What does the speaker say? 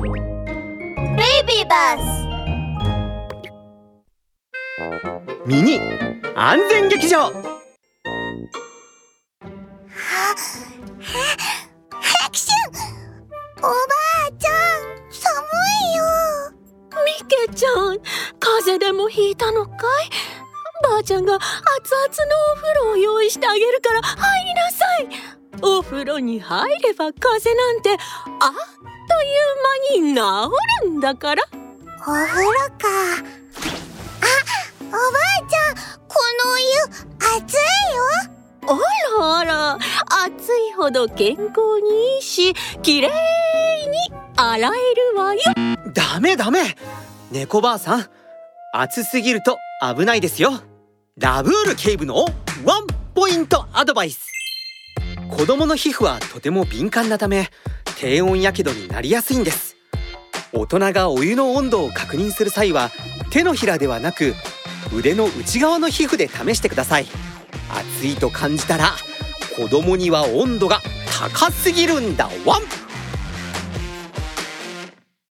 ベイビーバスミニ安全劇場。ハクション。おばあちゃん寒いよ。ミケちゃん風邪でもひいたのかい？ばあちゃんが熱々のお風呂を用意してあげるから入りなさい。お風呂に入れば風邪なんてあいう間に治るんだから。お風呂か。あおばあちゃんこのお湯熱いよ。あらあら暑いほど健康にいいしきれいに洗えるわよ。ダメダメ。猫ばあさん暑すぎると危ないですよ。ラブール警部のワンポイントアドバイス。子供の皮膚はとても敏感なため低温やけどになりやすいんです。大人がお湯の温度を確認する際は手のひらではなく腕の内側の皮膚で試してください。熱いと感じたら子供には温度が高すぎるんだ。ワン！